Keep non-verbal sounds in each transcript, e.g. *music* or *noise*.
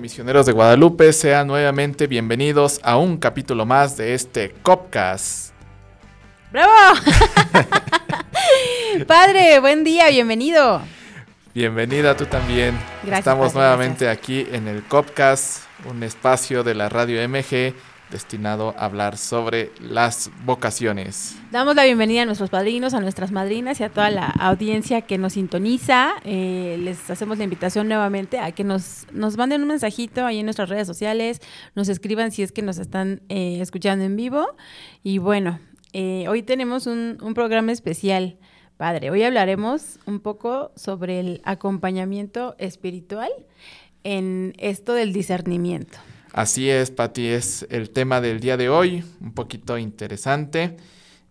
Misioneros de Guadalupe. Sean nuevamente bienvenidos a un capítulo más de este Copcast. ¡Bravo! *laughs* Padre, buen día, bienvenido. Bienvenida tú también. Gracias, Estamos padre, nuevamente aquí en el Copcast, un espacio de la radio MG destinado a hablar sobre las vocaciones. Damos la bienvenida a nuestros padrinos, a nuestras madrinas y a toda la audiencia que nos sintoniza. Eh, les hacemos la invitación nuevamente a que nos, nos manden un mensajito ahí en nuestras redes sociales, nos escriban si es que nos están eh, escuchando en vivo. Y bueno, eh, hoy tenemos un, un programa especial, padre. Hoy hablaremos un poco sobre el acompañamiento espiritual en esto del discernimiento. Así es, Pati, es el tema del día de hoy, un poquito interesante,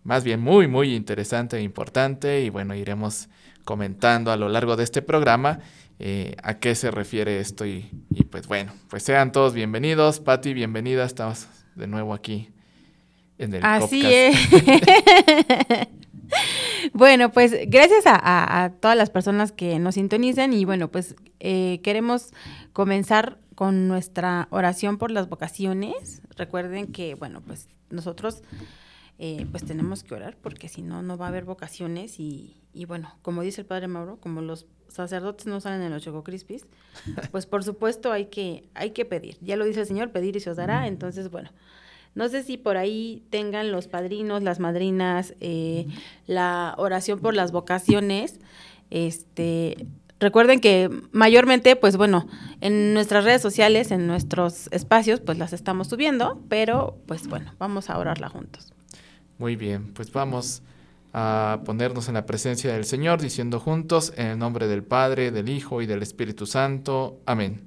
más bien muy, muy interesante e importante, y bueno, iremos comentando a lo largo de este programa eh, a qué se refiere esto, y, y, pues bueno, pues sean todos bienvenidos, Pati, bienvenida, estamos de nuevo aquí en el Así podcast. es. *laughs* bueno, pues gracias a, a, a, todas las personas que nos sintonizan y bueno, pues eh, queremos comenzar con nuestra oración por las vocaciones. Recuerden que, bueno, pues nosotros eh, pues tenemos que orar porque si no, no va a haber vocaciones y, y, bueno, como dice el Padre Mauro, como los sacerdotes no salen en los Choco Crispis, *laughs* pues por supuesto hay que, hay que pedir. Ya lo dice el Señor, pedir y se os dará. Entonces, bueno, no sé si por ahí tengan los padrinos, las madrinas, eh, la oración por las vocaciones. Este, recuerden que mayormente, pues bueno, en nuestras redes sociales, en nuestros espacios, pues las estamos subiendo, pero pues bueno, vamos a orarla juntos. Muy bien, pues vamos a ponernos en la presencia del Señor, diciendo juntos, en el nombre del Padre, del Hijo y del Espíritu Santo. Amén.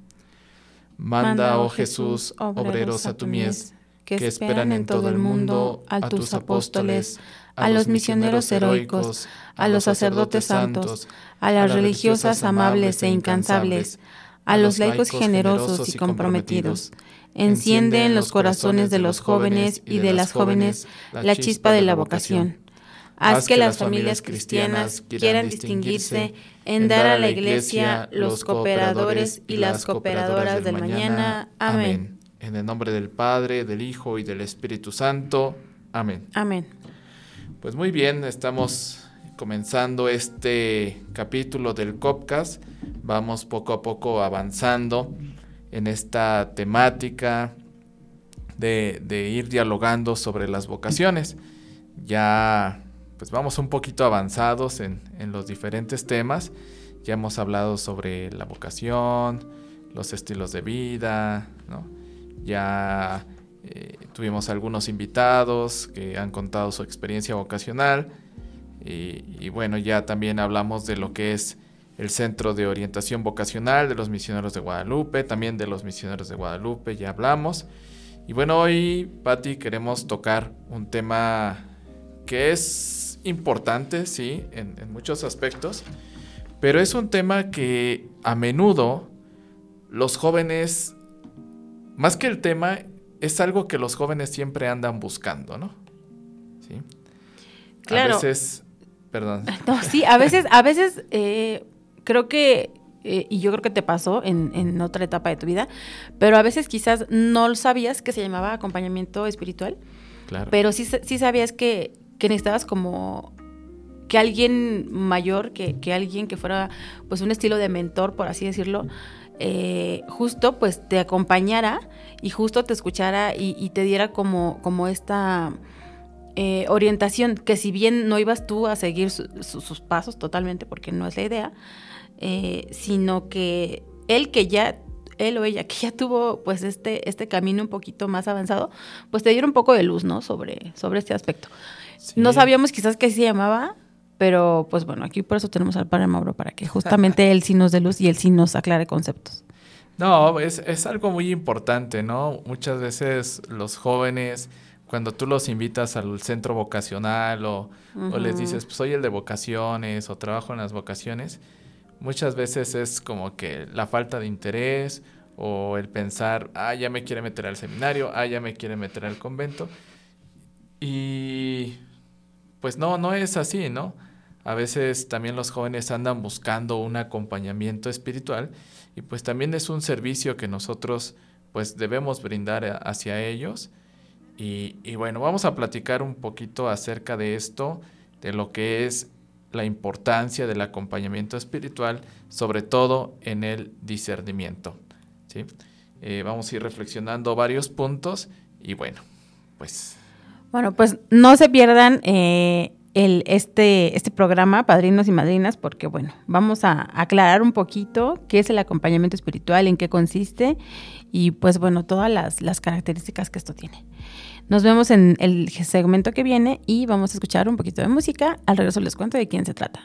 Manda, Manda oh Jesús, obreros a tu mies que, que esperan en todo el mundo a tus apóstoles, a los misioneros heroicos, a los sacerdotes santos, a las religiosas amables e incansables, a los laicos generosos y comprometidos. Enciende en los corazones de los jóvenes y de las jóvenes la chispa de la vocación. Haz que las familias cristianas quieran distinguirse en dar a la Iglesia los cooperadores y las cooperadoras del mañana. Amén. En el nombre del Padre, del Hijo y del Espíritu Santo. Amén. Amén. Pues muy bien, estamos comenzando este capítulo del Copcast. Vamos poco a poco avanzando en esta temática de, ir dialogando sobre las vocaciones. Ya pues vamos un poquito avanzados en, en los diferentes temas. Ya hemos hablado sobre la vocación, los estilos de vida, ¿no? Ya eh, tuvimos algunos invitados que han contado su experiencia vocacional y, y, bueno, ya también hablamos de lo que es el Centro de Orientación Vocacional de los Misioneros de Guadalupe, también de los Misioneros de Guadalupe, ya hablamos. Y bueno, hoy, Patti, queremos tocar un tema que es importante, sí, en, en muchos aspectos, pero es un tema que a menudo los jóvenes más que el tema, es algo que los jóvenes siempre andan buscando, ¿no? Sí. Claro. A veces, perdón. *laughs* No, sí, a veces, a veces eh, creo que, eh, y yo creo que te pasó en, en, otra etapa de tu vida, pero a veces quizás no sabías que se llamaba acompañamiento espiritual. Claro. Pero sí, sí sabías que, que necesitabas como que alguien mayor, que, que, alguien que fuera pues un estilo de mentor, por así decirlo, eh, justo pues te acompañara y justo te escuchara y, y te diera como, como esta eh, orientación, que si bien no ibas tú a seguir su- su- sus pasos totalmente, porque no es la idea, eh, sino que él que ya, él o ella que ya tuvo pues este, este camino un poquito más avanzado, pues te dieron un poco de luz, ¿no? Sobre, sobre este aspecto. Sí. No sabíamos quizás que así se llamaba, pero pues bueno, aquí por eso tenemos al padre Mauro, para que justamente él sí nos dé luz y él sí nos aclare conceptos. No, es, es algo muy importante, ¿no? Muchas veces los jóvenes, cuando tú los invitas al centro vocacional o, o les dices, pues soy el de vocaciones o trabajo en las vocaciones, muchas veces es como que la falta de interés o el pensar, ah, ya me quiere meter al seminario, ah, ya me quiere meter al convento. Y pues no, no es así, ¿no? A veces también los jóvenes andan buscando un acompañamiento espiritual y pues también es un servicio que nosotros pues debemos brindar a- hacia ellos. Y, bueno, vamos a platicar un poquito acerca de esto, de lo que es la importancia del acompañamiento espiritual, sobre todo en el discernimiento. ¿sí? Eh, vamos a ir reflexionando varios puntos y bueno, pues Bueno, pues no se pierdan eh, el, este, este programa, Padrinos y Madrinas, porque bueno, vamos a aclarar un poquito qué es el acompañamiento espiritual, en qué consiste y pues bueno, todas las, las características que esto tiene. Nos vemos en el segmento que viene y vamos a escuchar un poquito de música. Al regreso les cuento de quién se trata.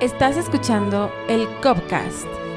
Estás escuchando el Copcast.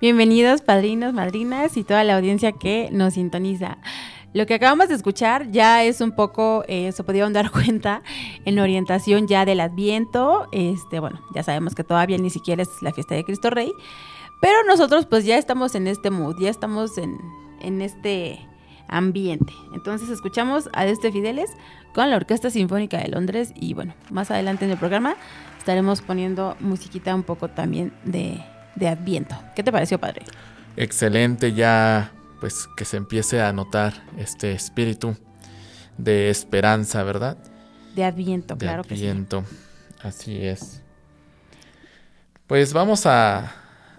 Bienvenidos padrinos, madrinas y toda la audiencia que nos sintoniza. Lo que acabamos de escuchar ya es un poco, eh, se podían dar *laughs* cuenta, en orientación ya del Adviento. Este, bueno, ya sabemos que todavía ni siquiera es la fiesta de Cristo Rey, pero nosotros pues ya estamos en este mood, ya estamos en, en este ambiente. Entonces escuchamos a este Fideles con la Orquesta Sinfónica de Londres y bueno, más adelante en el programa estaremos poniendo musiquita un poco también de, de Adviento. ¿Qué te pareció, padre? Excelente, ya pues que se empiece a notar este espíritu de esperanza, ¿verdad? De Adviento, De claro Adviento, así es. Pues vamos a,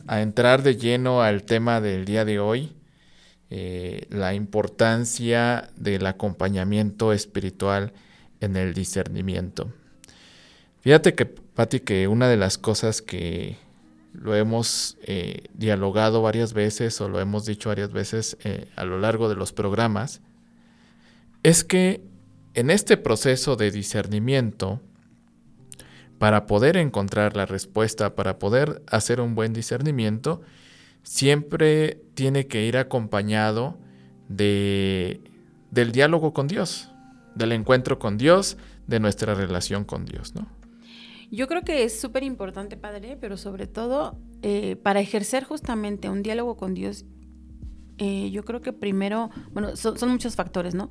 a entrar de lleno al tema del día de hoy, eh, la importancia del acompañamiento espiritual en el discernimiento. Fíjate que, Pati, que una de las cosas que lo hemos eh, dialogado varias veces o lo hemos dicho varias veces eh, a lo largo de los programas, es que en este proceso de discernimiento, para poder encontrar la respuesta, para poder hacer un buen discernimiento, siempre tiene que ir acompañado de, del diálogo con Dios, del encuentro con Dios, de nuestra relación con Dios, ¿no? Yo creo que es súper importante, Padre, pero sobre todo eh, para ejercer justamente un diálogo con Dios, eh, yo creo que primero, bueno, son, muchos factores, ¿no?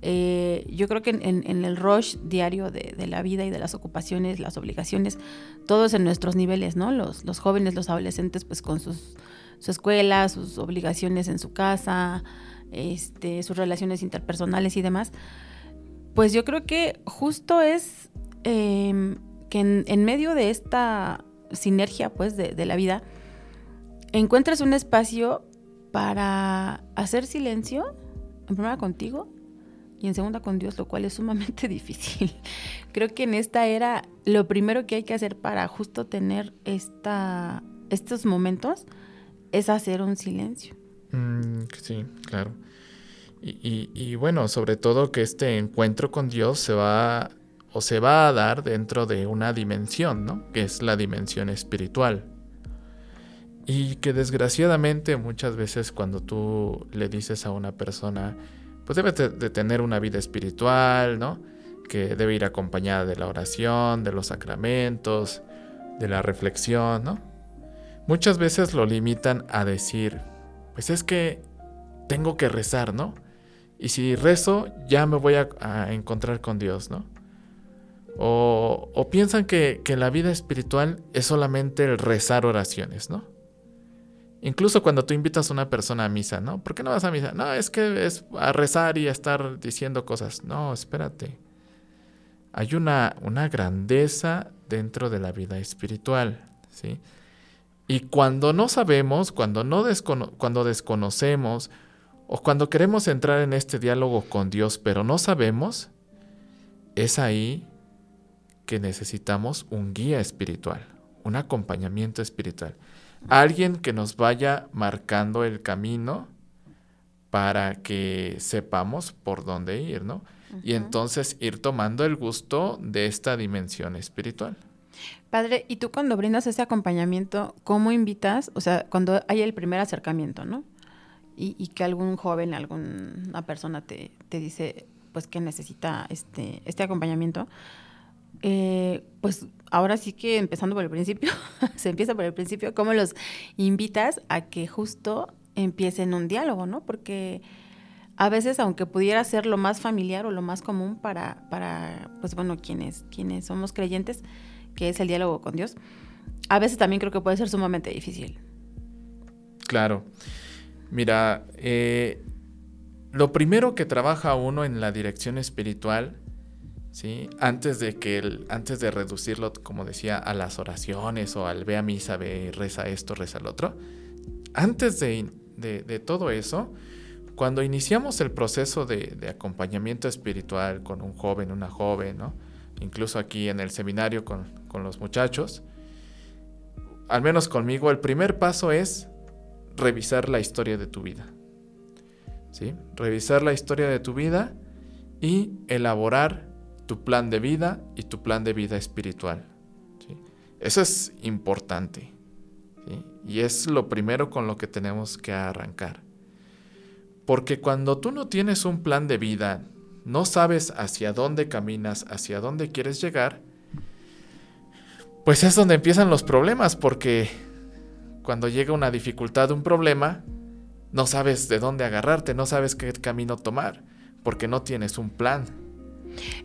Eh, yo creo que en, el rush diario de, la vida y de las ocupaciones, las obligaciones, todos en nuestros niveles, ¿no? Los, jóvenes, los adolescentes, pues con sus, su escuela, sus obligaciones en su casa, este, sus relaciones interpersonales y demás, pues yo creo que justo es eh, que en, medio de esta sinergia, pues, de, la vida, encuentres un espacio para hacer silencio, en primera contigo, y en segunda con Dios, lo cual es sumamente *laughs* difícil. Creo que en esta era lo primero que hay que hacer para justo tener esta, estos momentos es hacer un silencio. Mm, sí, claro. Y, bueno, sobre todo que este encuentro con Dios se va o se va a dar dentro de una dimensión, ¿no? Que es la dimensión espiritual. Y que desgraciadamente muchas veces cuando tú le dices a una persona, pues debe de tener una vida espiritual, ¿no? Que debe ir acompañada de la oración, de los sacramentos, de la reflexión, ¿no? Muchas veces lo limitan a decir, pues es que tengo que rezar, ¿no? Y si rezo, ya me voy a, a encontrar con Dios, ¿no? O, piensan que, que, la vida espiritual es solamente el rezar oraciones, ¿no? Incluso cuando tú invitas a una persona a misa, ¿no? ¿Por qué no vas a misa? No, es que es a rezar y a estar diciendo cosas. No, espérate. Hay una, una grandeza dentro de la vida espiritual, ¿sí? Y cuando no sabemos, cuando, no descono cuando desconocemos o cuando queremos entrar en este diálogo con Dios, pero no sabemos, es ahí que necesitamos un guía espiritual, un acompañamiento espiritual. Alguien que nos vaya marcando el camino para que sepamos por dónde ir, ¿no? Uh -huh. Y entonces ir tomando el gusto de esta dimensión espiritual. Padre, y tú cuando brindas ese acompañamiento, ¿cómo invitas? O sea, cuando hay el primer acercamiento, ¿no? Y, y que algún joven, alguna persona te, te, dice, pues que necesita este, este acompañamiento, eh, pues ahora sí que empezando por el principio, *laughs* se empieza por el principio, ¿cómo los invitas a que justo empiecen un diálogo, ¿no? Porque a veces, aunque pudiera ser lo más familiar o lo más común para, para pues bueno, quienes, quienes somos creyentes, que es el diálogo con Dios, a veces también creo que puede ser sumamente difícil. Claro. Mira, eh, lo primero que trabaja uno en la dirección espiritual, Antes de que el, antes de reducirlo, como decía, a las oraciones o al ve a misa, ve, reza esto, reza el otro, antes de, de, de todo eso, cuando iniciamos el proceso de, de, acompañamiento espiritual con un joven, una joven, ¿no? incluso aquí en el seminario con, con los muchachos, al menos conmigo, el primer paso es revisar la historia de tu vida. ¿Sí? Revisar la historia de tu vida y elaborar tu plan de vida y tu plan de vida espiritual. Eso es importante. Y es lo primero con lo que tenemos que arrancar. Porque cuando tú no tienes un plan de vida, no sabes hacia dónde caminas, hacia dónde quieres llegar, pues es donde empiezan los problemas, porque cuando llega una dificultad, un problema, no sabes de dónde agarrarte, no sabes qué camino tomar, porque no tienes un plan.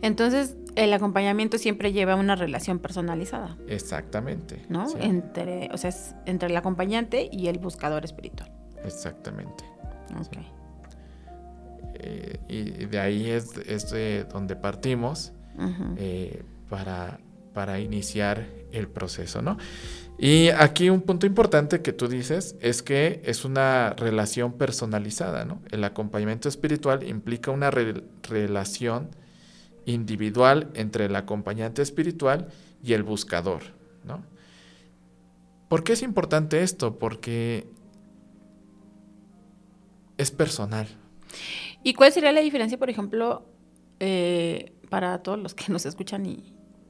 Entonces, el acompañamiento siempre lleva una relación personalizada. Exactamente. ¿No? sí. Entre, o sea, es entre el acompañante y el buscador espiritual. Exactamente. Ok. Eh, y de ahí es, es de donde partimos eh, para, para iniciar el proceso, ¿no? Y aquí un punto importante que tú dices es que es una relación personalizada, ¿no? El acompañamiento espiritual implica una re- relación individual entre el acompañante espiritual y el buscador, ¿no? ¿Por qué es importante esto? Porque es personal. ¿Y cuál sería la diferencia, por ejemplo, eh, para todos los que nos escuchan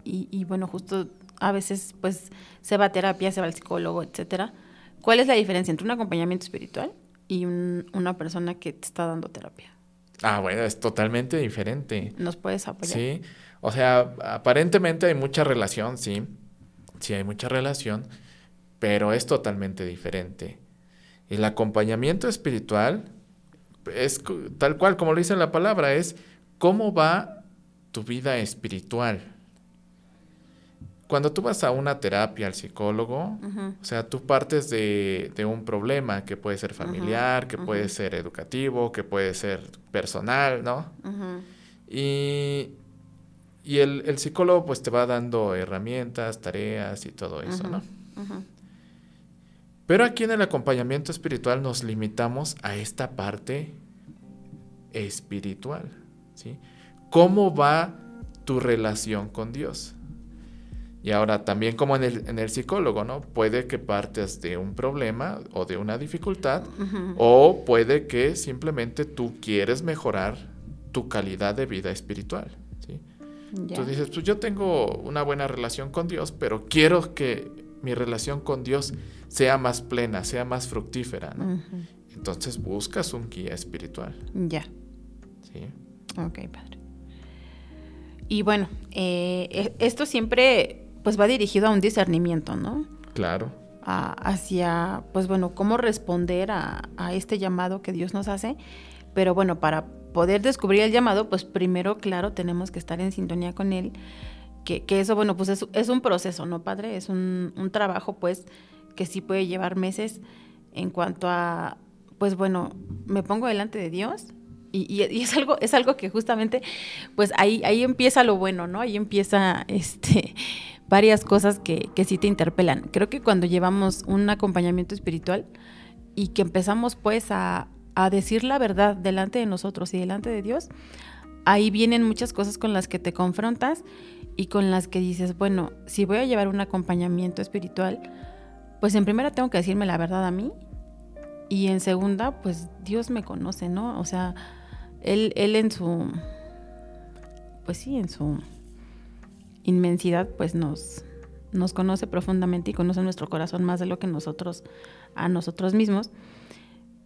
y, bueno, justo a veces pues se va a terapia, se va al psicólogo, etcétera? ¿Cuál es la diferencia entre un acompañamiento espiritual y un- una persona que te está dando terapia? Ah, bueno, es totalmente diferente. ¿Nos puedes apoyar? Sí, o sea, aparentemente hay mucha relación, sí, sí hay mucha relación, pero es totalmente diferente. El acompañamiento espiritual es tal cual, como lo dice la palabra, es cómo va tu vida espiritual. Cuando tú vas a una terapia al psicólogo, o sea, tú partes de, de un problema que puede ser familiar, que puede ser educativo, que puede ser personal, ¿no? Y, y el, el psicólogo pues te va dando herramientas, tareas y todo eso, ¿no? Pero aquí en el acompañamiento espiritual nos limitamos a esta parte espiritual, ¿sí? ¿Cómo va tu relación con Dios? Y ahora también como en el, en el psicólogo, ¿no? Puede que partas de un problema o de una dificultad o puede que simplemente tú quieres mejorar tu calidad de vida espiritual, ¿sí? Tú dices, pues yo tengo una buena relación con Dios, pero quiero que mi relación con Dios sea más plena, sea más fructífera, ¿no? Entonces buscas un guía espiritual, Ya. ¿sí? Ok, padre. Y bueno, eh, e- esto siempre pues va dirigido a un discernimiento, ¿no? Claro, A- hacia, pues bueno, cómo responder a, a este llamado que Dios nos hace. Pero bueno, para poder descubrir el llamado, pues primero, claro, tenemos que estar en sintonía con Él. Que, que eso, bueno, pues es, es un proceso, ¿no, padre? Es un, un trabajo, pues, que sí puede llevar meses en cuanto a, pues bueno, me pongo delante de Dios y, y- y es algo, es algo que justamente, pues ahí, ahí empieza lo bueno, ¿no? Ahí empieza este varias cosas que, que sí te interpelan. Creo que cuando llevamos un acompañamiento espiritual y que empezamos pues a, a decir la verdad delante de nosotros y delante de Dios, ahí vienen muchas cosas con las que te confrontas y con las que dices, bueno, si voy a llevar un acompañamiento espiritual, pues en primera tengo que decirme la verdad a mí y en segunda, pues Dios me conoce, ¿no? O sea, él, él en su, pues sí, en su inmensidad, pues nos, nos conoce profundamente y conoce nuestro corazón más de lo que nosotros a nosotros mismos.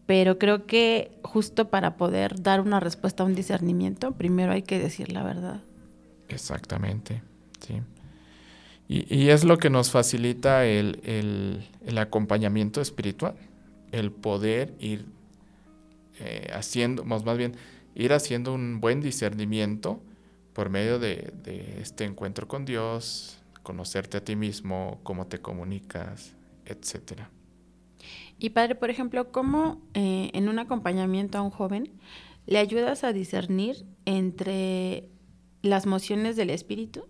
Pero creo que justo para poder dar una respuesta a un discernimiento, primero hay que decir la verdad. exactamente, sí. Y, y es lo que nos facilita el, el- el acompañamiento espiritual, el poder ir eh, haciendo, más más bien, ir haciendo un buen discernimiento por medio de, de este encuentro con Dios, conocerte a ti mismo, cómo te comunicas, etcétera. Y padre, por ejemplo, ¿cómo eh, en un acompañamiento a un joven le ayudas a discernir entre las mociones del espíritu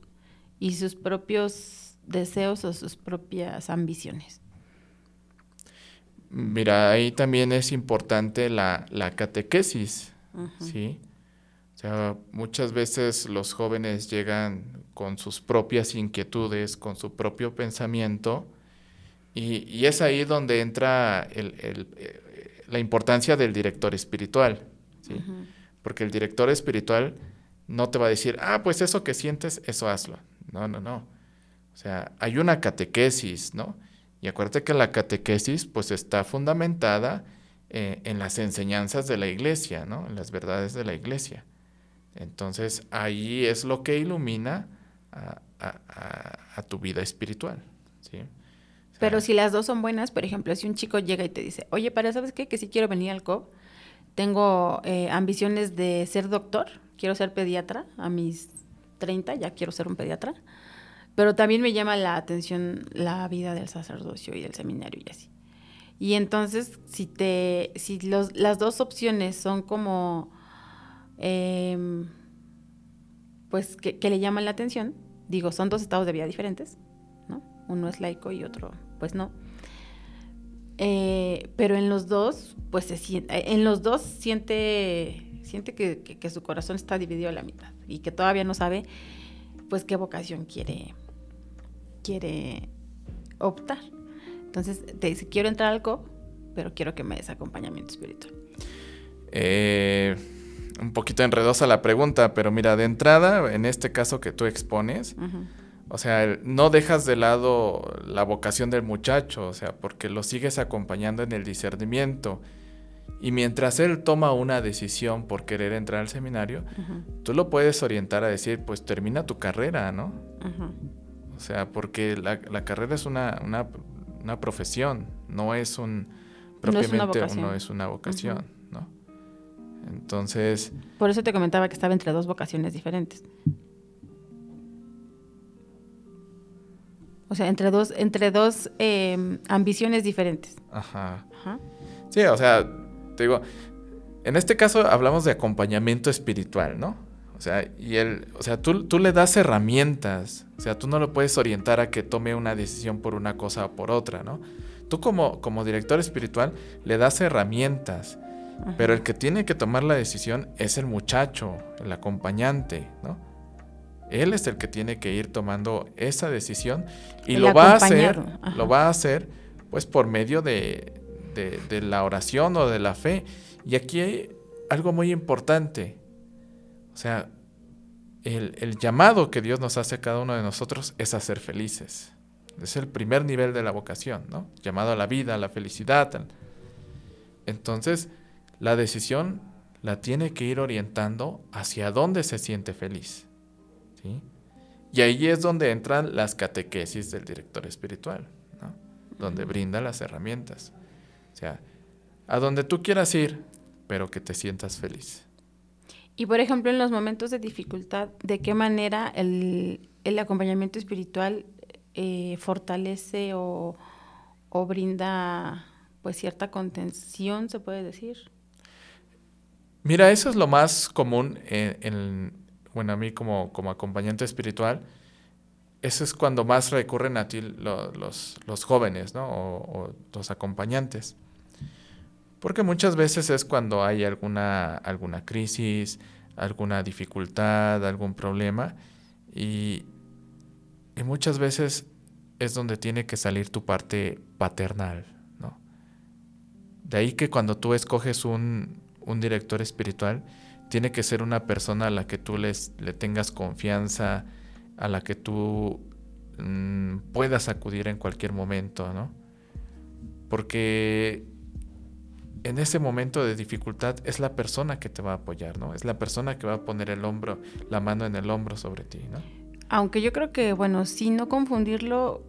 y sus propios deseos o sus propias ambiciones? Mira, ahí también es importante la, la catequesis. ¿sí? Sea, muchas veces los jóvenes llegan con sus propias inquietudes, con su propio pensamiento, y, y es ahí donde entra el- el, eh, la importancia del director espiritual, ¿sí? Porque el director espiritual no te va a decir, ah, pues eso que sientes, eso hazlo. No, no, no. O sea, hay una catequesis, ¿no? Y acuérdate que la catequesis pues está fundamentada eh, en las enseñanzas de la iglesia, ¿no? En las verdades de la iglesia. Entonces ahí es lo que ilumina a, tu vida espiritual. ¿sí? Pero si las dos son buenas, por ejemplo, si un chico llega y te dice, oye, para, ¿sabes qué? Que si quiero venir al COP, tengo eh, ambiciones de ser doctor, quiero ser pediatra, a mis 30 ya quiero ser un pediatra, pero también me llama la atención la vida del sacerdocio y del seminario y así. Y entonces, si te, si los, las dos opciones son como, em, pues, que, le llaman la atención, digo, son dos estados de vida diferentes, ¿no? Uno es laico y otro, pues no. Eh, pero en los dos, pues se siente, en los dos siente, siente que, que, su corazón está dividido a la mitad y que todavía no sabe, pues, qué vocación quiere, quiere optar. Entonces te dice, quiero entrar al COP, pero quiero que me des acompañamiento espiritual. Eh, un poquito enredosa la pregunta, pero mira, de entrada, en este caso que tú expones, o sea, no dejas de lado la vocación del muchacho, o sea, porque lo sigues acompañando en el discernimiento. Y mientras él toma una decisión por querer entrar al seminario, tú lo puedes orientar a decir, pues termina tu carrera, ¿no? O sea, porque la, carrera es una, una profesión, no es un propiamente no es una vocación, ¿no? Entonces. Por eso te comentaba que estaba entre dos vocaciones diferentes. O sea, entre dos, entre dos em, ambiciones diferentes. Ajá. Ajá. Sí, o sea, te digo, en este caso hablamos de acompañamiento espiritual, ¿no? O sea, y él, o sea, tú, tú le das herramientas, o sea, tú no lo puedes orientar a que tome una decisión por una cosa o por otra, ¿no? Tú como, como director espiritual le das herramientas, pero el que tiene que tomar la decisión es el muchacho, el acompañante, ¿no? Él es el que tiene que ir tomando esa decisión y lo va a hacer, lo va a hacer pues por medio de, de la oración o de la fe. Y aquí hay algo muy importante. O sea, el, llamado que Dios nos hace a cada uno de nosotros es a ser felices. Es el primer nivel de la vocación, ¿no? Llamado a la vida, a la felicidad. Entonces, la decisión la tiene que ir orientando hacia dónde se siente feliz. Y ahí es donde entran las catequesis del director espiritual, ¿no? Donde brinda las herramientas. O sea, a donde tú quieras ir, pero que te sientas feliz. Y por ejemplo, en los momentos de dificultad, ¿de qué manera el, acompañamiento espiritual eh, fortalece o, brinda pues cierta contención, se puede decir? Mira, eso es lo más común en, bueno, a mí como, como acompañante espiritual, eso es cuando más recurren a ti los, los, jóvenes, ¿no? O, o, los acompañantes. Porque muchas veces es cuando hay alguna, alguna crisis, alguna dificultad, algún problema, y, muchas veces es donde tiene que salir tu parte paternal, ¿no? De ahí que cuando tú escoges un, director espiritual, tiene que ser una persona a la que tú les, le tengas confianza, a la que tú mm, puedas acudir en cualquier momento, ¿no? Porque en ese momento de dificultad es la persona que te va a apoyar, ¿no? Es la persona que va a poner el hombro, la mano en el hombro sobre ti, ¿no? Aunque yo creo que, bueno, sí no confundirlo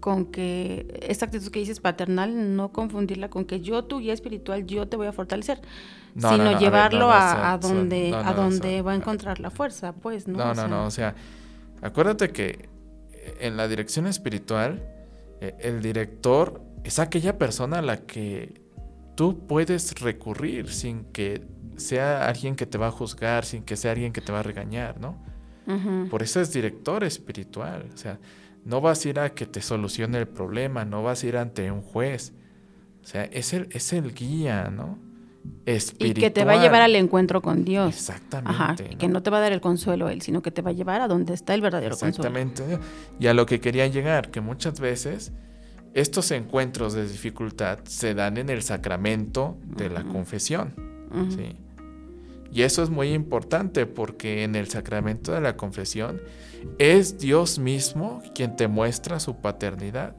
con que esta actitud que dices paternal, no confundirla con que yo, tu guía espiritual, yo te voy a fortalecer, sino llevarlo a, donde, a donde va a encontrar la fuerza, pues, ¿no? No, no, no, o sea, acuérdate que en la dirección espiritual, eh, el director es aquella persona a la que tú puedes recurrir sin que sea alguien que te va a juzgar, sin que sea alguien que te va a regañar, ¿no? Por eso es director espiritual. O sea, no vas a ir a que te solucione el problema, no vas a ir ante un juez. O sea, es el, es el guía, ¿no? Espiritual. Y que te va a llevar al encuentro con Dios. Exactamente. Ajá, que no te va a dar el consuelo él, sino que te va a llevar a donde está el verdadero Exactamente. consuelo. Exactamente. Y a lo que quería llegar, que muchas veces estos encuentros de dificultad se dan en el sacramento de la confesión. Y eso es muy importante porque en el sacramento de la confesión es Dios mismo quien te muestra su paternidad.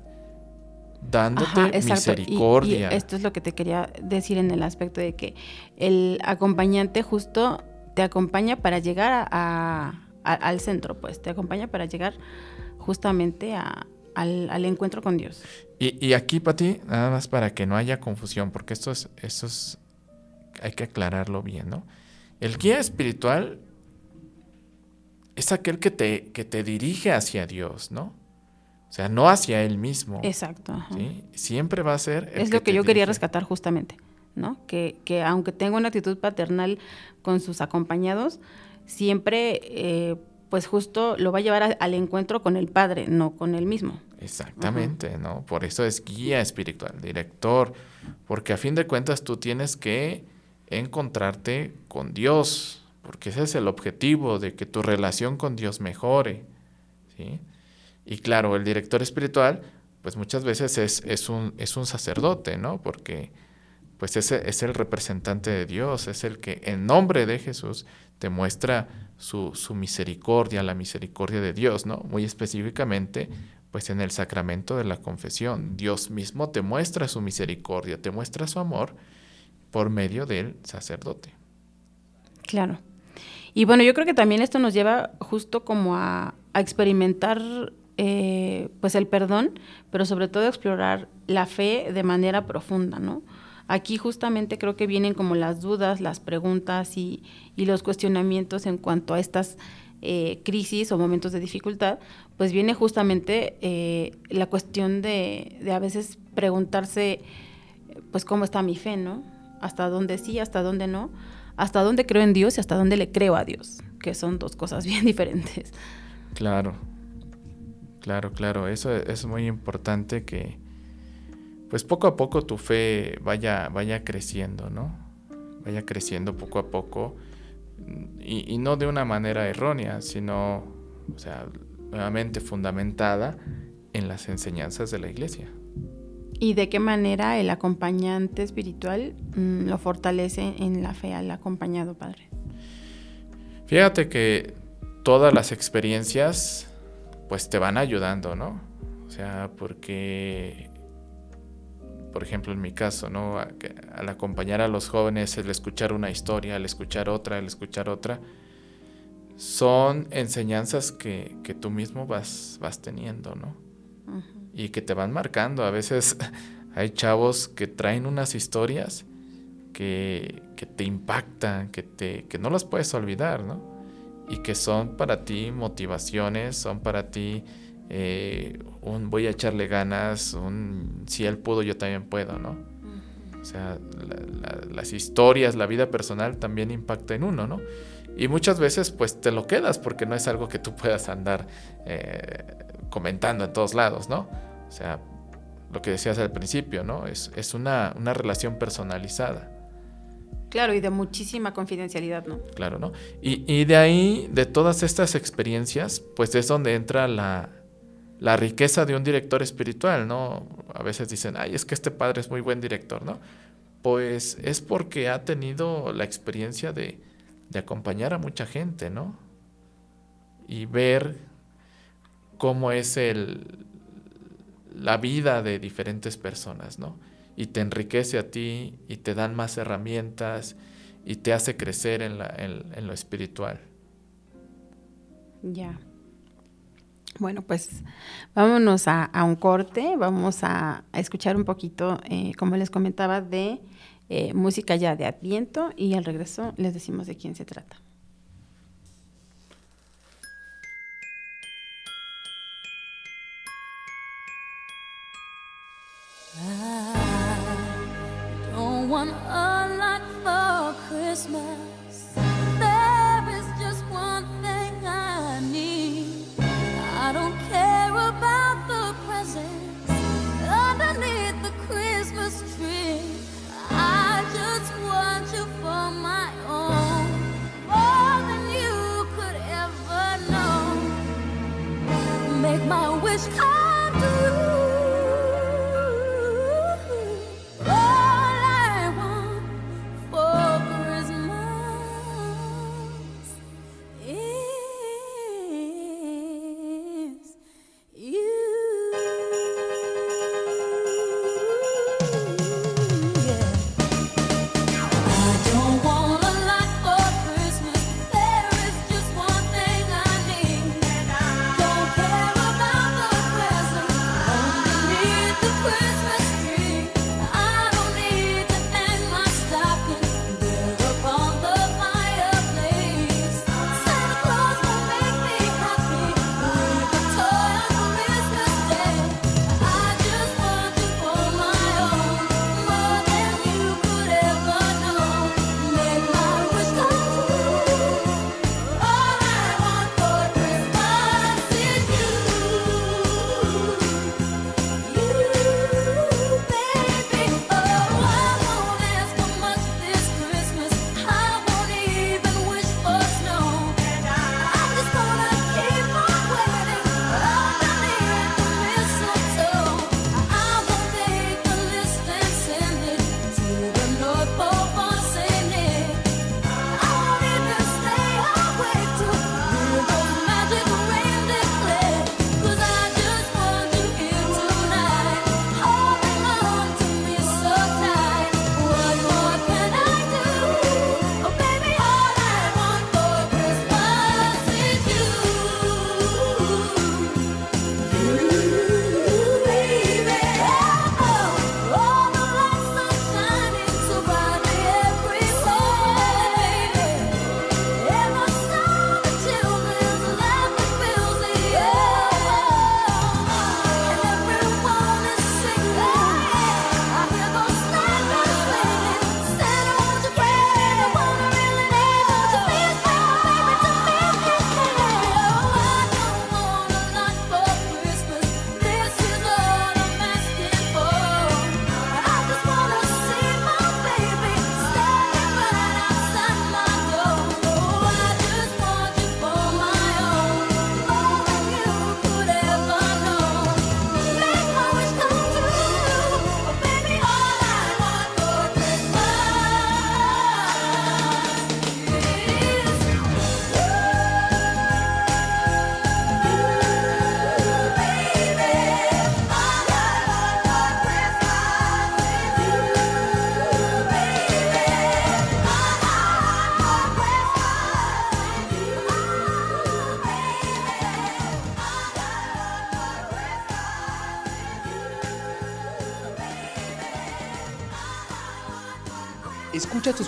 dándote Ajá, exacto. Y- misericordia. Y, esto es lo que te quería decir en el aspecto de que el acompañante justo te acompaña para llegar a, a- a- al centro, pues, te acompaña para llegar justamente al encuentro con Dios. Y, y aquí, Pati, nada más para que no haya confusión, porque esto es, esto es, hay que aclararlo bien, ¿no? El guía espiritual es aquel que te, que te dirige hacia Dios, ¿no? O sea, no hacia él mismo. Exacto. ¿sí? Siempre va a ser. el Es lo que yo quería rescatar justamente, ¿no? Que, que aunque tenga una actitud paternal con sus acompañados, siempre, eh, pues justo lo va a llevar a- al encuentro con el Padre, no con él mismo. Exactamente, ¿no? Por eso es guía espiritual, director, porque a fin de cuentas tú tienes que encontrarte con Dios, porque ese es el objetivo de que tu relación con Dios mejore, ¿sí? Y claro, el director espiritual, pues muchas veces es, es, un, es un sacerdote, ¿no? Porque pues ese es el representante de Dios, es el que en nombre de Jesús te muestra su, su misericordia, la misericordia de Dios, ¿no? Muy específicamente, pues en el sacramento de la confesión, Dios mismo te muestra su misericordia, te muestra su amor por medio del sacerdote. Claro. Y bueno, yo creo que también esto nos lleva justo como a, experimentar eh, pues el perdón, pero sobre todo a explorar la fe de manera profunda, ¿no? Aquí justamente creo que vienen como las dudas, las preguntas y, y los cuestionamientos en cuanto a estas eh, crisis o momentos de dificultad, pues viene justamente eh, la cuestión de, de a veces preguntarse, pues cómo está mi fe, ¿no? Hasta dónde sí, hasta dónde no, hasta dónde creo en Dios y hasta dónde le creo a Dios, que son dos cosas *laughs* bien diferentes. Claro, claro, claro, eso es muy importante que pues poco a poco tu fe vaya, vaya creciendo, ¿no? Vaya creciendo poco a poco y, y no de una manera errónea, sino, o sea, nuevamente fundamentada en las enseñanzas de la iglesia. ¿Y de qué manera el acompañante espiritual mm, lo fortalece en la fe al acompañado, Padre? Fíjate que todas las experiencias pues te van ayudando, ¿no? O sea, porque, por ejemplo, en mi caso, ¿no? Al acompañar a los jóvenes, el escuchar una historia, al escuchar otra, al escuchar otra, son enseñanzas que, que tú mismo vas, vas teniendo, ¿no? Ujú. Y que te van marcando. A veces *laughs* hay chavos que traen unas historias que, que te impactan, que, te, que no las puedes olvidar, ¿no? Y que son para ti motivaciones, son para ti eh, un voy a echarle ganas, un si él pudo, yo también puedo, ¿no? O sea, la- la- las historias, la vida personal también impacta en uno, ¿no? Y muchas veces pues te lo quedas porque no es algo que tú puedas andar eh, comentando en todos lados, ¿no? O sea, lo que decías al principio, ¿no? Es, es una, una relación personalizada, Claro, y de muchísima confidencialidad, ¿no? claro, ¿no? Y, y de ahí, de todas estas experiencias, pues es donde entra la, la riqueza de un director espiritual, ¿no? A veces dicen, ay, es que este padre es muy buen director, ¿no? Pues es porque ha tenido la experiencia de, de acompañar a mucha gente, ¿no? Y ver cómo es el, la vida de diferentes personas, ¿no? Y te enriquece a ti y te dan más herramientas y te hace crecer en, la- en- lo espiritual. Ya. Bueno, pues vámonos a, a un corte, vamos a, a escuchar un poquito, eh, como les comentaba, de eh, música ya de Adviento y al regreso les decimos de quién se trata.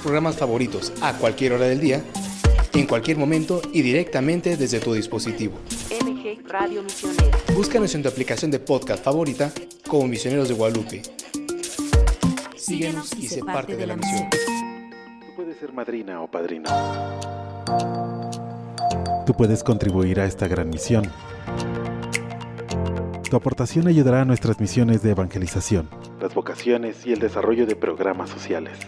Programas favoritos a cualquier hora del día, en cualquier momento y directamente desde tu dispositivo. MG Radio Misionera. Búscanos en tu aplicación de podcast favorita como Misioneros de Guadalupe. Síguenos y sé parte de la misión. Tú puedes ser madrina o padrino. Tú puedes contribuir a esta gran misión. Tu aportación ayudará a nuestras misiones de evangelización. las vocaciones y el desarrollo de programas sociales.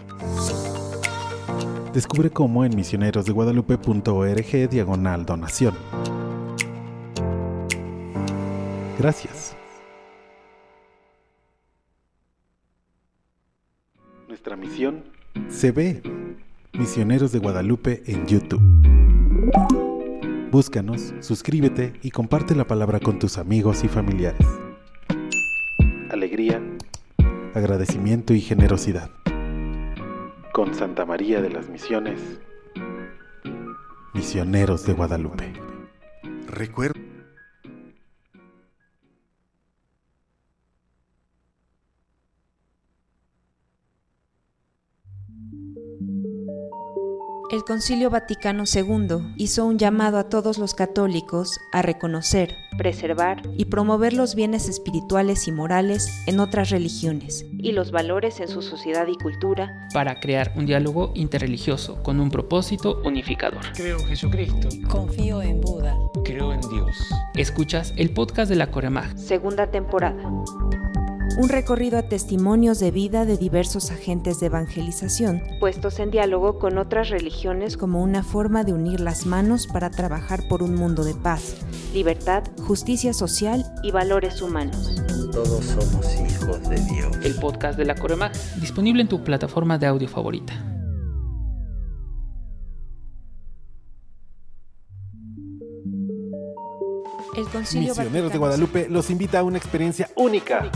Descubre cómo en misionerosdeguadalupe.org diagonal donación. Gracias. Nuestra misión, Se ve Misioneros de Guadalupe en YouTube. Búscanos, suscríbete y comparte la palabra con tus amigos y familiares. alegría, Agradecimiento y generosidad. Con Santa María de las Misiones, Misioneros de Guadalupe. Recuerda. El Concilio Vaticano II hizo un llamado a todos los católicos a reconocer, preservar y promover los bienes espirituales y morales en otras religiones Y los valores en su sociedad y cultura. para crear un diálogo interreligioso con un propósito unificador. Creo en Jesucristo. Confío en Buda. Creo en Dios. Escuchas el podcast de la Coremag. Segunda temporada. Un recorrido a testimonios de vida de diversos agentes de evangelización, Puestos en diálogo con otras religiones como una forma de unir las manos para trabajar por un mundo de paz, libertad justicia social y valores humanos. Todos somos hijos de Dios. El podcast de la Coremag, disponible en tu plataforma de audio favorita. El Concilio Misioneros de Guadalupe los invita a una experiencia única.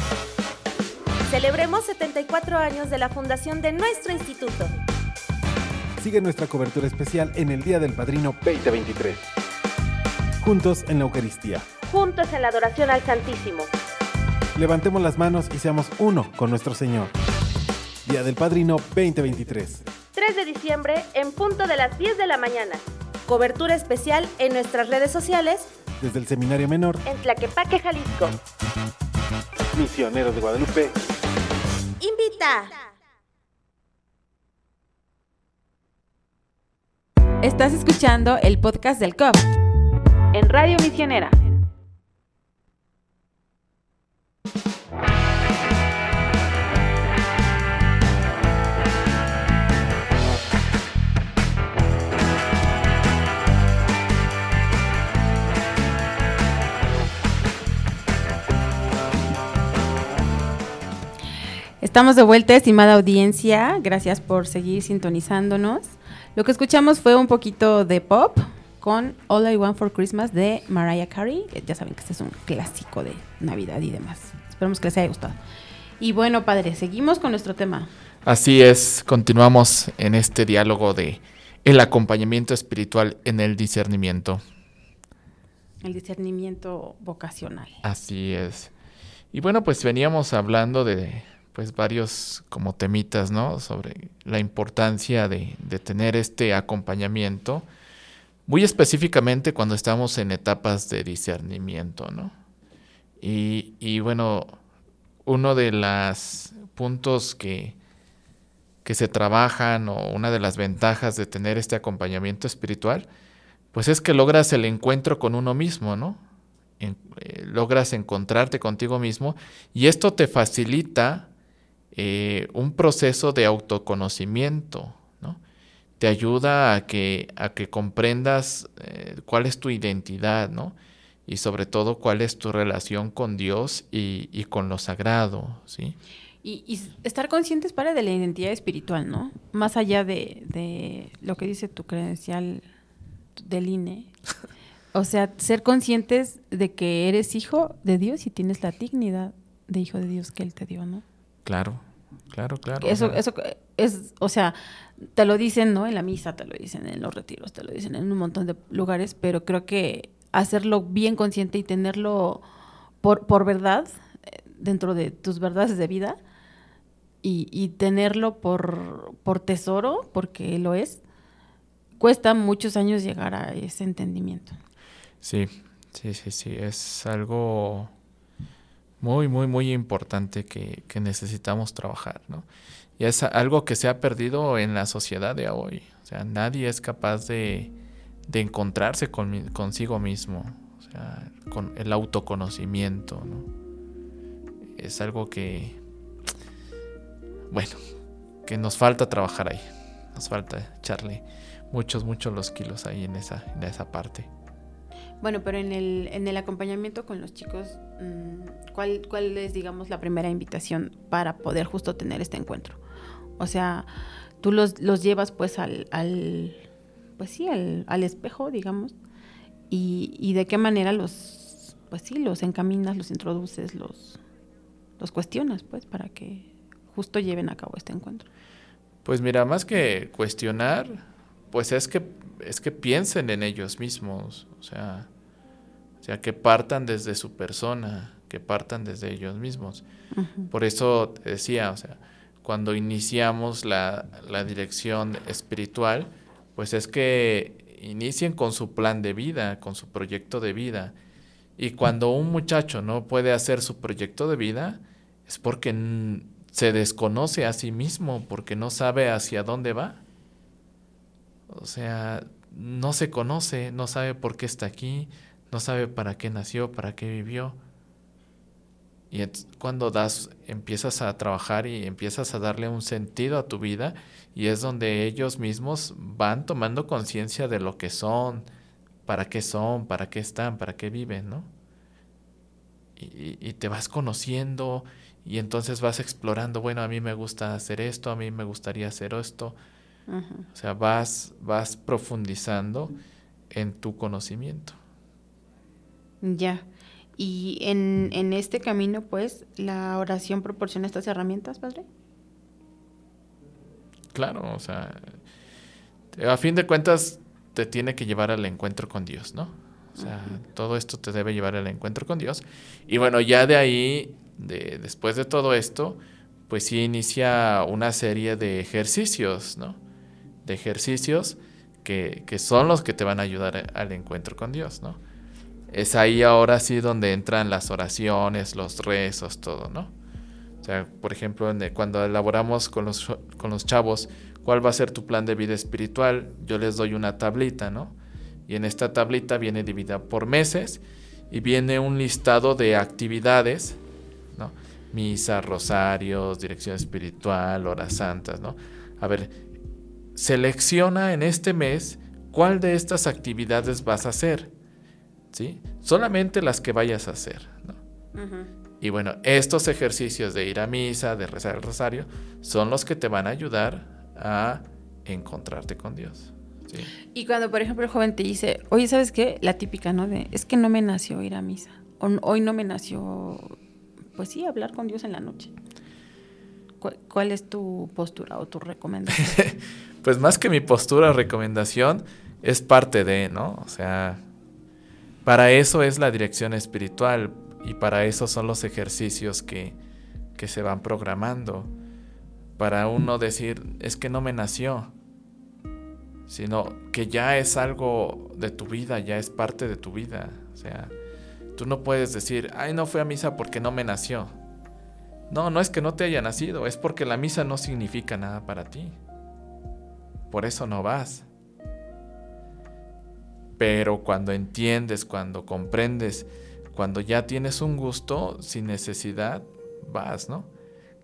Celebremos 74 años de la fundación de nuestro instituto. Sigue nuestra cobertura especial en el Día del Padrino 2023. juntos en la Eucaristía. Juntos en la adoración al Santísimo. Levantemos las manos y seamos uno con nuestro Señor. Día del Padrino 2023. 3 de diciembre en punto de las 10 de la mañana. Cobertura especial en nuestras redes sociales Desde el Seminario Menor, en Tlaquepaque, Jalisco. Misioneros de Guadalupe, ¡Invita! Estás escuchando el podcast del COP. En Radio Misionera. Estamos de vuelta, estimada audiencia. Gracias por seguir sintonizándonos. Lo que escuchamos fue un poquito de pop con All I Want for Christmas de Mariah Carey. Ya saben que este es un clásico de Navidad y demás. Esperemos que les haya gustado. Y bueno, padre, seguimos con nuestro tema. Así es, continuamos en este diálogo de el acompañamiento espiritual en el discernimiento. El discernimiento vocacional. Así es. Y bueno, pues veníamos hablando de pues varios como temitas, ¿no? Sobre la importancia de, de tener este acompañamiento, muy específicamente cuando estamos en etapas de discernimiento, ¿no? Y, y bueno, uno de los puntos que, que se trabajan o una de las ventajas de tener este acompañamiento espiritual, pues es que logras el encuentro con uno mismo, ¿no? Eh, logras encontrarte contigo mismo y esto te facilita eh, un proceso de autoconocimiento, ¿no? Te ayuda a que, a que comprendas eh, cuál es tu identidad, ¿no? Y sobre todo cuál es tu relación con Dios y, y con lo sagrado, ¿sí? Y, y estar conscientes para de la identidad espiritual, ¿no? Más allá de, de lo que dice tu credencial del INE. O sea, ser conscientes de que eres hijo de Dios y tienes la dignidad de hijo de Dios que Él te dio, ¿no? Claro, claro, claro. Eso, eso es, o sea, te lo dicen, ¿no? En la misa, te lo dicen en los retiros, te lo dicen en un montón de lugares, pero creo que hacerlo bien consciente y tenerlo por, por verdad, dentro de tus verdades de vida, y, y tenerlo por, por tesoro, porque lo es, cuesta muchos años llegar a ese entendimiento. Sí, sí, sí, sí, es algo muy, muy, muy importante que, que necesitamos trabajar, ¿no? Y es algo que se ha perdido en la sociedad de hoy. O sea, nadie es capaz de, de encontrarse con, consigo mismo, o sea, con el autoconocimiento, ¿no? Es algo que, bueno, que nos falta trabajar ahí. Nos falta echarle muchos, muchos los kilos ahí en esa, en esa parte. Bueno, pero en el, en el acompañamiento con los chicos, mm, ¿cuál, ¿cuál es, digamos, la primera invitación para poder justo tener este encuentro? O sea, tú los, los llevas pues al, al pues sí, al, al espejo, digamos, y, y, de qué manera los, pues sí, los encaminas, los introduces, los, los cuestionas, pues, para que justo lleven a cabo este encuentro. Pues mira, más que cuestionar, pues es que es que piensen en ellos mismos, sea, o sea, que partan desde su persona, que partan desde ellos mismos. Uh -huh. Por eso te decía, o sea, cuando iniciamos la, la, dirección espiritual, pues es que inicien con su plan de vida, con su proyecto de vida. Y cuando un muchacho no puede hacer su proyecto de vida, es porque se desconoce a sí mismo, porque no sabe hacia dónde va. O sea, no se conoce, no sabe por qué está aquí, no sabe para qué nació, para qué vivió. Y cuando das, empiezas a trabajar y empiezas a darle un sentido a tu vida, y es donde ellos mismos van tomando conciencia de lo que son, para qué son, para qué están, para qué viven, ¿no? Y, y te vas conociendo y entonces vas explorando, bueno, a mí me gusta hacer esto, a mí me gustaría hacer esto. O sea, vas, vas profundizando en tu conocimiento. Ya. Y en, en, este camino, pues, ¿la oración proporciona estas herramientas, padre? Claro, o sea, a fin de cuentas te tiene que llevar al encuentro con Dios, ¿no? O sea, todo esto te debe llevar al encuentro con Dios. Y bueno, ya de ahí, de, después de todo esto, pues sí inicia una serie de ejercicios, ¿no? De ejercicios que, que son los que te van a ayudar al encuentro con Dios, ¿no? Es ahí ahora sí donde entran las oraciones, los rezos, todo, ¿no? O sea, por ejemplo, cuando elaboramos con los, con los chavos cuál va a ser tu plan de vida espiritual, yo les doy una tablita, ¿no? Y en esta tablita viene dividida por meses y viene un listado de actividades, ¿no? Misa, rosarios, dirección espiritual, horas santas, ¿no? A ver, selecciona en este mes cuál de estas actividades vas a hacer, ¿sí? Solamente las que vayas a hacer, ¿no? Uh -huh. Y bueno, estos ejercicios de ir a misa, de rezar el rosario, son los que te van a ayudar a encontrarte con Dios. ¿sí? Y cuando, por ejemplo, el joven te dice, oye, ¿sabes qué? La típica, ¿no? De, es que no me nació ir a misa. O, hoy no me nació, pues sí, hablar con Dios en la noche. ¿Cuál, cuál es tu postura o tu recomendación? *laughs* pues más que mi postura o recomendación, es parte de, ¿no? O sea, para eso es la dirección espiritual y para eso son los ejercicios que, que se van programando. Para uno decir, es que no me nació, sino que ya es algo de tu vida, ya es parte de tu vida. O sea, tú no puedes decir, ay, no fui a misa porque no me nació. No, no es que no te haya nacido, es porque la misa no significa nada para ti. Por eso no vas. Pero cuando entiendes, cuando comprendes, cuando ya tienes un gusto sin necesidad, vas, ¿no?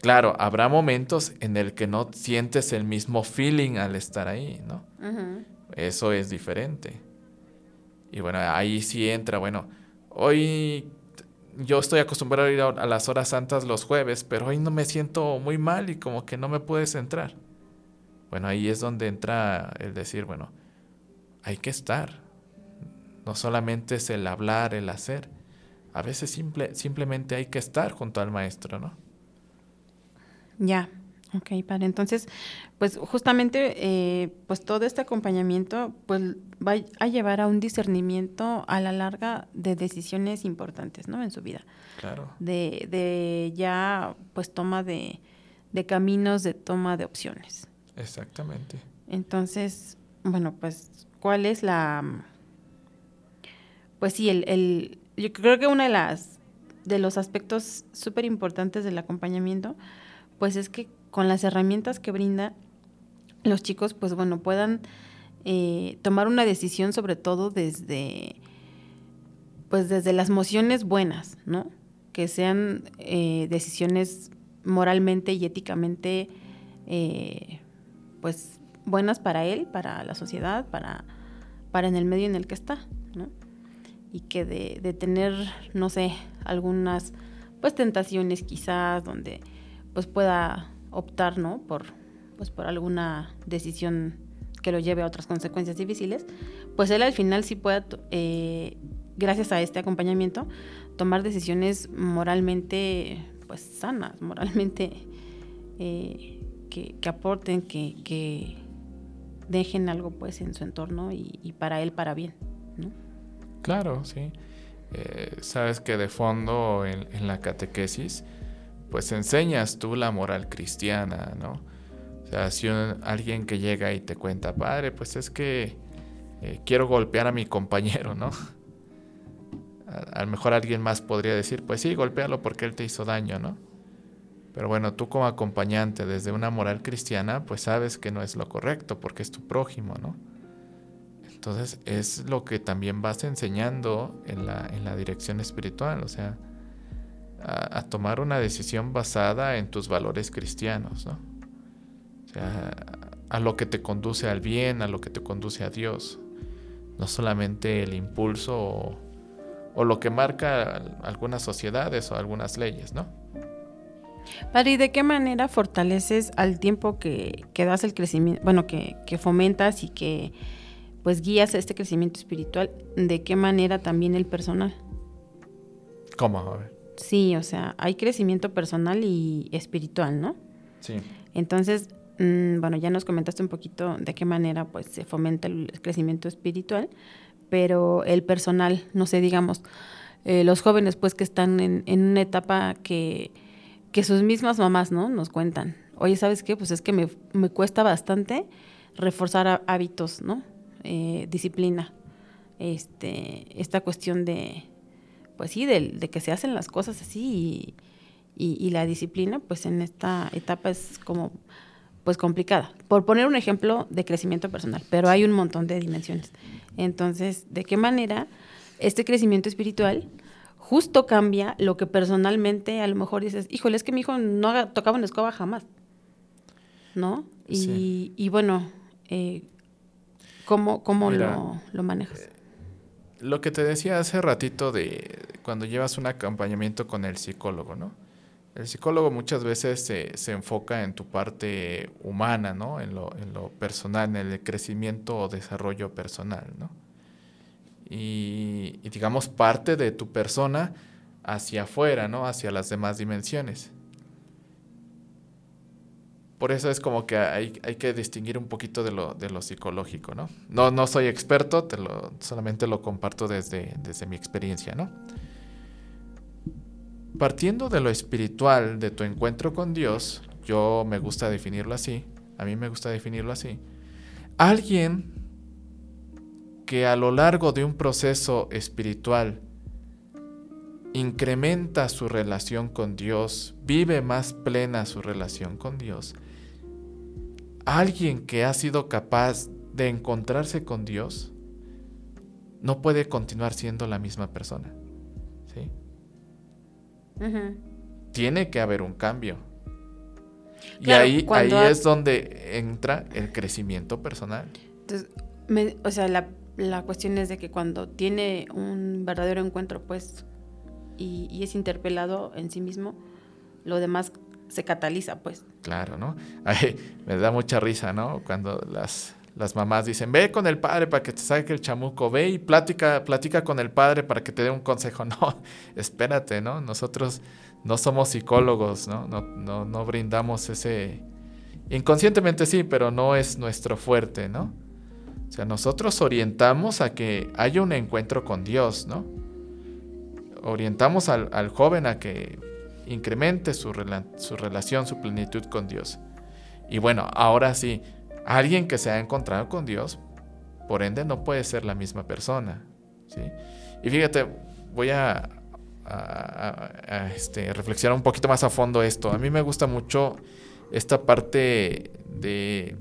Claro, habrá momentos en el que no sientes el mismo feeling al estar ahí, ¿no? Uh -huh. Eso es diferente. Y bueno, ahí sí entra, bueno, hoy yo estoy acostumbrado a ir a las horas santas los jueves, pero hoy no me siento muy mal y como que no me puedes entrar. Bueno, ahí es donde entra el decir, bueno, hay que estar. No solamente es el hablar, el hacer. A veces simple, simplemente hay que estar junto al maestro, ¿no? Ya, ok, padre. Entonces, pues justamente, eh, pues todo este acompañamiento, pues va a llevar a un discernimiento a la larga de decisiones importantes, ¿no? En su vida. Claro. De, de ya, pues toma de, de caminos de toma de opciones. Exactamente. Entonces, bueno, pues, ¿cuál es la... Pues sí, el, el yo creo que una de las de los aspectos súper importantes del acompañamiento, pues es que con las herramientas que brinda, los chicos, pues bueno, puedan eh, tomar una decisión sobre todo desde, pues desde las emociones buenas, ¿no? Que sean eh, decisiones moralmente y éticamente, eh, pues buenas para él, para la sociedad, para, para en el medio en el que está, ¿no? Y que de, de tener, no sé, algunas pues tentaciones quizás donde pues pueda optar, ¿no? Por pues por alguna decisión que lo lleve a otras consecuencias difíciles, pues él al final sí pueda, eh, gracias a este acompañamiento, tomar decisiones moralmente pues sanas, moralmente eh, que, aporten, que, dejen algo pues en su entorno y, para él para bien, ¿no? Claro, sí. Eh, sabes que de fondo en, la catequesis, pues enseñas tú la moral cristiana, ¿no? O sea, si un, alguien que llega y te cuenta, padre, pues es que eh, quiero golpear a mi compañero, ¿no? A, lo mejor alguien más podría decir, pues sí, golpéalo porque él te hizo daño, ¿no? Pero bueno, tú como acompañante desde una moral cristiana, pues sabes que no es lo correcto porque es tu prójimo, ¿no? Entonces es lo que también vas enseñando en la, en la dirección espiritual, o sea, a, tomar una decisión basada en tus valores cristianos, ¿no? O sea, a lo que te conduce al bien, a lo que te conduce a Dios, no solamente el impulso o, o lo que marca algunas sociedades o algunas leyes, ¿no? Padre, ¿y de qué manera fortaleces al tiempo que, que das el crecimiento, bueno, que, que fomentas y que pues guías este crecimiento espiritual, ¿de qué manera también el personal? ¿Cómo? A ver. Sí, o sea, hay crecimiento personal y espiritual, ¿no? Sí. Entonces, mmm, bueno, ya nos comentaste un poquito de qué manera pues se fomenta el crecimiento espiritual, pero el personal, no sé, digamos, eh, los jóvenes pues que están en, en una etapa que, que, sus mismas mamás, ¿no? Nos cuentan, oye, ¿sabes qué? Pues es que me, me cuesta bastante reforzar hábitos, ¿no? Eh, disciplina, este, esta cuestión de, pues sí, de, de, que se hacen las cosas así y, y, y, la disciplina, pues en esta etapa es como, pues complicada. Por poner un ejemplo de crecimiento personal, pero hay un montón de dimensiones. Entonces, ¿de qué manera este crecimiento espiritual justo cambia lo que personalmente a lo mejor dices, híjole, es que mi hijo no tocaba una escoba jamás, ¿no? Y, sí. y bueno, eh, ¿Cómo, cómo Mira, lo, lo, manejas? Lo que te decía hace ratito de cuando llevas un acompañamiento con el psicólogo, ¿no? El psicólogo muchas veces se, se enfoca en tu parte humana, ¿no? En lo, en lo, personal, en el crecimiento o desarrollo personal, ¿no? Y, y digamos parte de tu persona hacia afuera, ¿no? Hacia las demás dimensiones. Por eso es como que hay, hay, que distinguir un poquito de lo, de lo psicológico, ¿no? ¿no? No soy experto, te solamente lo comparto desde, desde mi experiencia, ¿no? Partiendo de lo espiritual, de tu encuentro con Dios, yo me gusta definirlo así, a mí me gusta definirlo así, alguien que a lo largo de un proceso espiritual incrementa su relación con Dios, vive más plena su relación con Dios, alguien que ha sido capaz de encontrarse con Dios no puede continuar siendo la misma persona. ¿sí? Uh -huh. Tiene que haber un cambio. Claro, y ahí, ahí ha... es donde entra el crecimiento personal. Entonces, me, o sea, la, la, cuestión es de que cuando tiene un verdadero encuentro, pues, y, es interpelado en sí mismo, lo demás se cataliza, pues. Claro, ¿no? *laughs* Me da mucha risa, ¿no? Cuando las, las mamás dicen, ve con el padre para que te saque el chamuco, ve y plática, plática con el padre para que te dé un consejo. *laughs* No, espérate, ¿no? Nosotros no somos psicólogos, ¿no? No, no, no brindamos ese... Inconscientemente sí, pero no es nuestro fuerte, ¿no? O sea, nosotros orientamos a que haya un encuentro con Dios, ¿no? Orientamos al, joven a que incremente su, rela- su relación, su plenitud con Dios. Y bueno, ahora sí, alguien que se ha encontrado con Dios, por ende no puede ser la misma persona. ¿sí? Y fíjate, voy a- a, este, reflexionar un poquito más a fondo esto. A mí me gusta mucho esta parte de,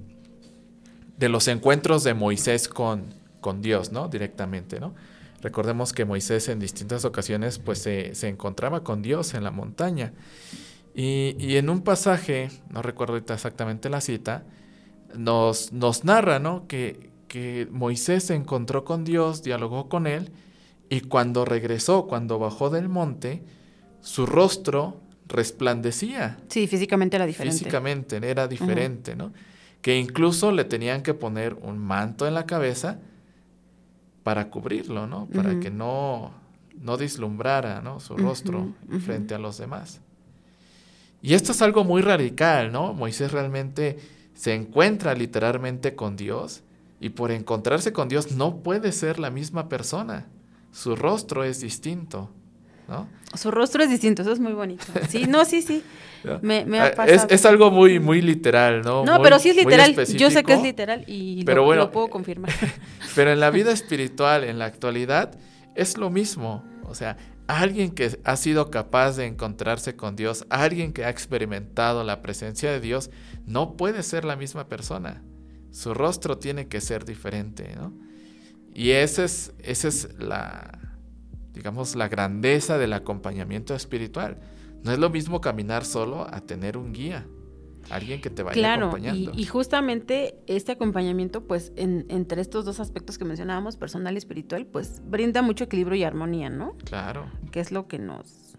de los encuentros de Moisés con, con Dios, ¿no? Directamente, ¿no? Recordemos que Moisés en distintas ocasiones pues se, se encontraba con Dios en la montaña. Y, y en un pasaje, no recuerdo exactamente la cita, nos, nos narra, ¿no? Que, que Moisés se encontró con Dios, dialogó con él, y cuando regresó, cuando bajó del monte, su rostro resplandecía. Sí, físicamente era diferente. Físicamente era diferente, ¿no? Que incluso le tenían que poner un manto en la cabeza para cubrirlo, ¿no? Para que no, no deslumbrara, ¿no? Su rostro frente a los demás. Y esto es algo muy radical, ¿no? Moisés realmente se encuentra literalmente con Dios y por encontrarse con Dios no puede ser la misma persona. Su rostro es distinto, ¿no? Su rostro es distinto, eso es muy bonito. Sí, no, sí, sí. *laughs* Me, me ha Ah, es, pasado. es algo muy, muy literal, ¿no? No, Muy- pero sí es literal. Yo sé que es literal y Pero lo, bueno, lo puedo confirmar. *laughs* Pero en la vida espiritual, en la actualidad, es lo mismo. O sea, alguien que ha sido capaz de encontrarse con Dios, alguien que ha experimentado la presencia de Dios, no puede ser la misma persona. Su rostro tiene que ser diferente, ¿no? Y esa es, esa es la, digamos, la grandeza del acompañamiento espiritual. No es lo mismo caminar solo a tener un guía, alguien que te vaya Claro, y, acompañando. y justamente este acompañamiento, pues, en- entre estos dos aspectos que mencionábamos, personal y espiritual, pues, brinda mucho equilibrio y armonía, ¿no? Claro. Que es lo que nos,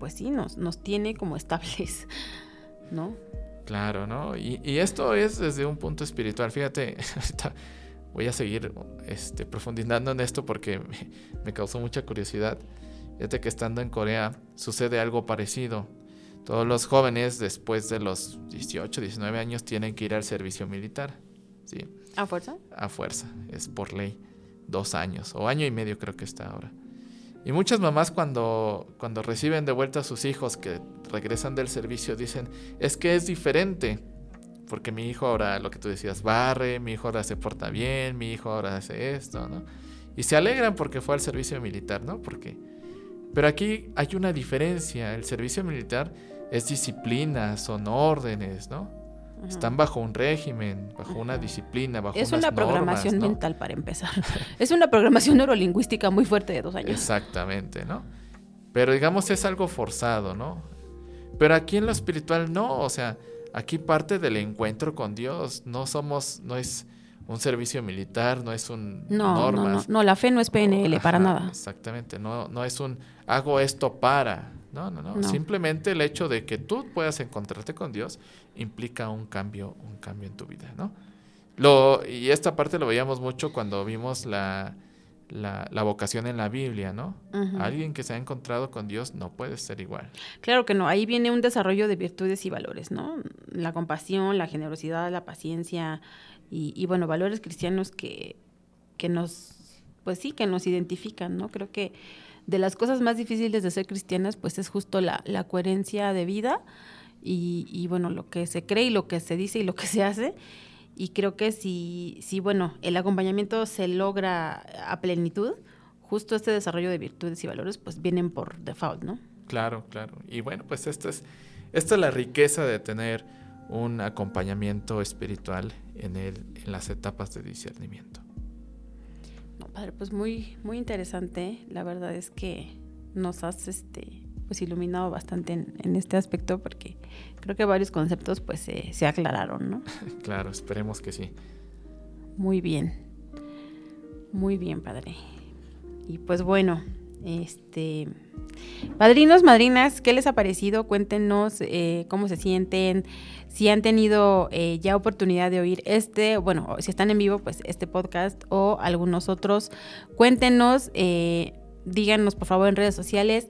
pues sí, nos, nos tiene como estables, ¿no? Claro, ¿no? Y, y esto es desde un punto espiritual. Fíjate, *laughs* ahorita voy a seguir este, profundizando en esto porque me, me causó mucha curiosidad. Fíjate que estando en Corea sucede algo parecido. Todos los jóvenes después de los 18, 19 años tienen que ir al servicio militar. ¿sí? ¿A fuerza? A fuerza, es por ley. Dos años o año y medio creo que está ahora. Y muchas mamás cuando, cuando reciben de vuelta a sus hijos que regresan del servicio dicen, es que es diferente, porque mi hijo ahora, lo que tú decías, barre, mi hijo ahora se porta bien, mi hijo ahora hace esto, ¿no? Y se alegran porque fue al servicio militar, ¿no? Porque... Pero aquí hay una diferencia, el servicio militar es disciplina, son órdenes, ¿no? Están bajo un régimen, bajo una disciplina, bajo Es unas una programación normas, ¿no? mental para empezar. *laughs* es una programación neurolingüística muy fuerte de dos años. Exactamente, ¿no? Pero digamos es algo forzado, ¿no? Pero aquí en lo espiritual no, o sea, aquí parte del encuentro con Dios, no somos, no es un servicio militar, no es un No, no, no, normas. no, la fe no es PNL para nada. Exactamente, no, no es un hago esto para. No, no, no, No. Simplemente el hecho de que tú puedas encontrarte con Dios implica un cambio, un cambio en tu vida, ¿no? Lo, y esta parte lo veíamos mucho cuando vimos la, la, la vocación en la Biblia, ¿no? Alguien que se ha encontrado con Dios no puede ser igual. Claro que no, ahí viene un desarrollo de virtudes y valores, ¿no? La compasión, la generosidad, la paciencia y, y, bueno, valores cristianos que, que nos, pues sí, que nos identifican, ¿no? Creo que de las cosas más difíciles de ser cristianas, pues es justo la, la coherencia de vida y, y, bueno, lo que se cree y lo que se dice y lo que se hace. Y creo que si, si, bueno, el acompañamiento se logra a plenitud, justo este desarrollo de virtudes y valores, pues vienen por default, ¿no? Claro, claro. Y bueno, pues esta es, esta es la riqueza de tener un acompañamiento espiritual en, el, en las etapas de discernimiento. No, padre, pues muy, muy interesante. La verdad es que nos has este, pues iluminado bastante en, en este aspecto porque creo que varios conceptos pues se, se aclararon, ¿no? *laughs* Claro, esperemos que sí. Muy bien. Muy bien, padre. Y pues bueno, este padrinos, madrinas, ¿qué les ha parecido? Cuéntenos eh, cómo se sienten, si han tenido eh, ya oportunidad de oír este, bueno, si están en vivo, pues este podcast o algunos otros. Cuéntenos, eh, díganos por favor en redes sociales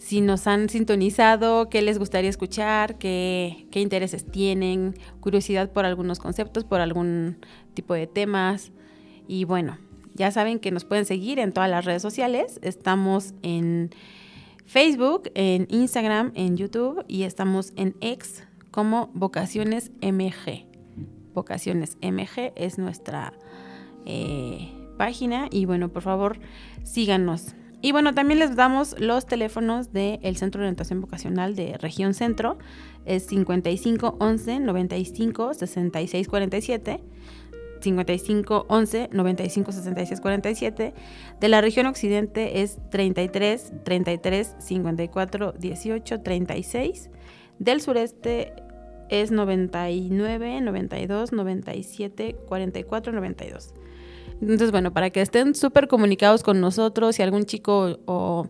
si nos han sintonizado, qué les gustaría escuchar, qué, intereses tienen, curiosidad por algunos conceptos, por algún tipo de temas. Y bueno, ya saben que nos pueden seguir en todas las redes sociales. Estamos en Facebook, en Instagram, en YouTube y estamos en X como Vocaciones MG. Vocaciones MG es nuestra eh, página y bueno, por favor, síganos. Y bueno, también les damos los teléfonos del Centro de Orientación Vocacional de Región Centro. Es 55 11 95 66 47. 55 11 95 66 47. De la región occidente es 33 33 54 18 36. Del sureste es 99 92 97 44 92. Entonces, bueno, para que estén súper comunicados con nosotros, si algún chico o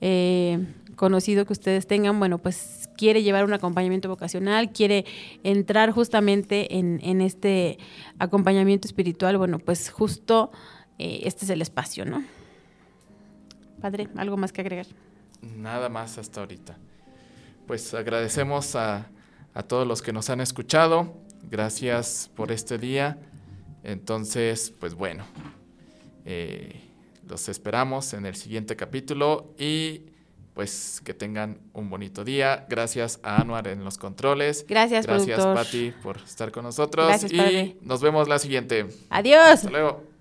eh, conocido que ustedes tengan, bueno, pues quiere llevar un acompañamiento vocacional, quiere entrar justamente en, en este acompañamiento espiritual, bueno, pues justo eh, este es el espacio, ¿no? Padre, ¿algo más que agregar? Nada más hasta ahorita. Pues agradecemos a, a todos los que nos han escuchado. Gracias por este día. Entonces, pues bueno, eh, los esperamos en el siguiente capítulo y pues que tengan un bonito día. Gracias a Anuar en los controles. Gracias, Gracias, productor. Pati, por estar con nosotros. Gracias, y padre. nos vemos la siguiente. Adiós. Hasta luego.